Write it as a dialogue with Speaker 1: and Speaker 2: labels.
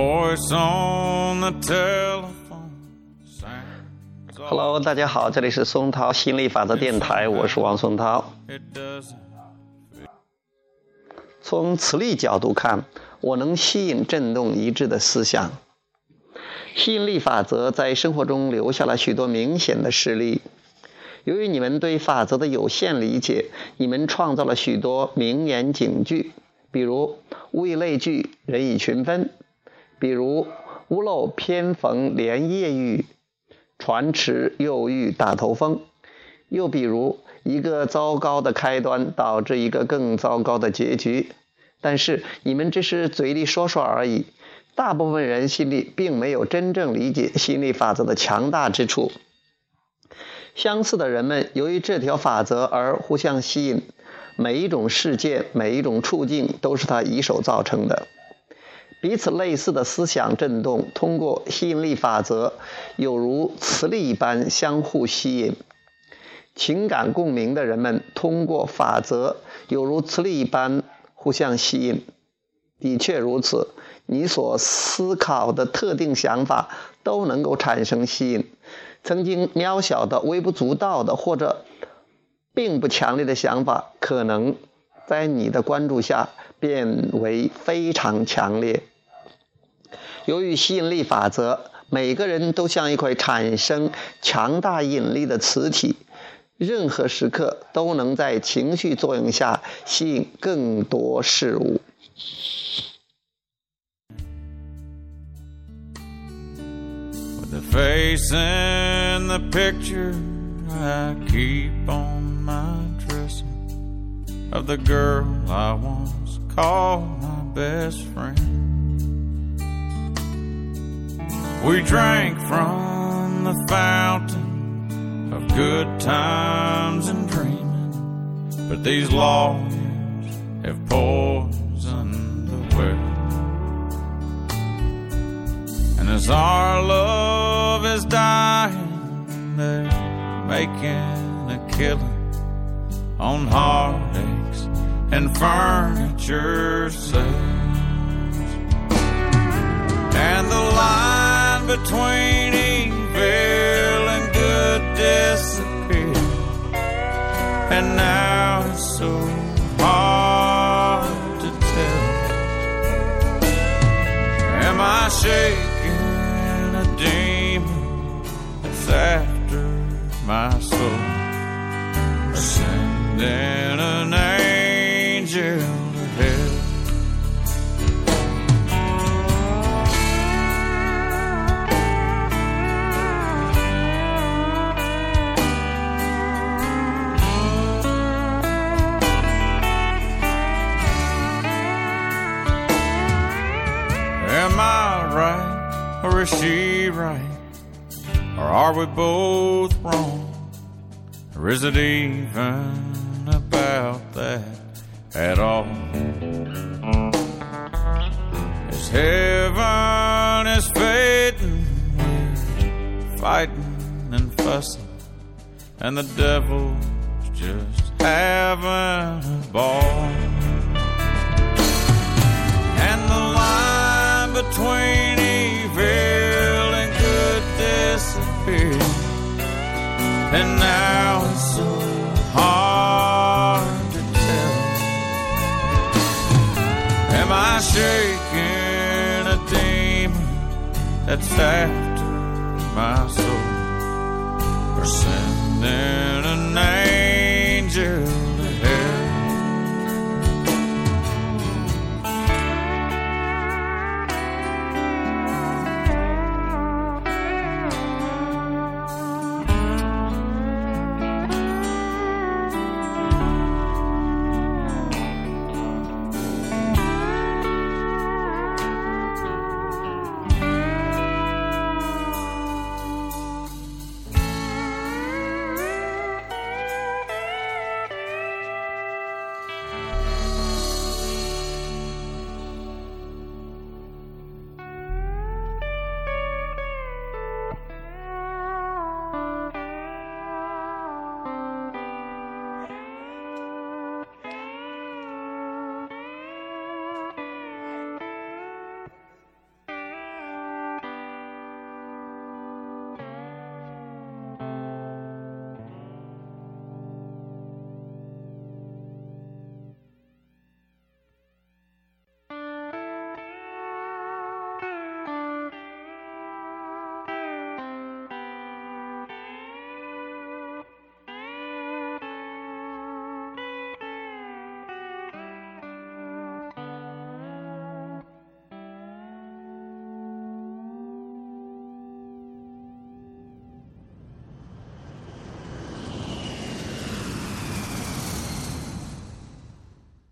Speaker 1: voice on the telephone.
Speaker 2: Hello，大家好，这里是松涛心理法则电台，我是王松涛。从磁力角度看，我能吸引振动一致的思想。吸引力法则在生活中留下了许多明显的事例。由于你们对法则的有限理解，你们创造了许多名言警句，比如“物以类聚，人以群分”，比如“屋漏偏逢连夜雨，船迟又遇大头风”，又比如“一个糟糕的开端导致一个更糟糕的结局”。但是你们只是嘴里说说而已，大部分人心里并没有真正理解心理法则的强大之处。相似的人们由于这条法则而互相吸引，每一种事件、每一种处境都是他一手造成的。彼此类似的思想振动通过吸引力法则，有如磁力一般相互吸引。情感共鸣的人们通过法则，有如磁力一般互相吸引。的确如此，你所思考的特定想法都能够产生吸引。曾经渺小的、微不足道的或者并不强烈的想法，可能在你的关注下变为非常强烈。由于吸引力法则，每个人都像一块产生强大引力的磁体，任何时刻都能在情绪作用下吸引更多事物。
Speaker 1: With the face in the picture I keep on my dresser of the girl I once called my best friend. We drank from the fountain of good times and dreaming, but these lawyers have poisoned the well. And as our love is dying, they're making a killing on heartaches and furniture sales. Between evil and good disappeared. And now it's so hard to tell. Am I shaking a demon that's after my soul? Or right or is she right? Or are we both wrong? Or is it even about that at all? As heaven is fading, we're fighting and fussing, and the devil's just having a ball. And the line between And now it's so hard to tell. Am I shaking a demon that's after my soul? Or sending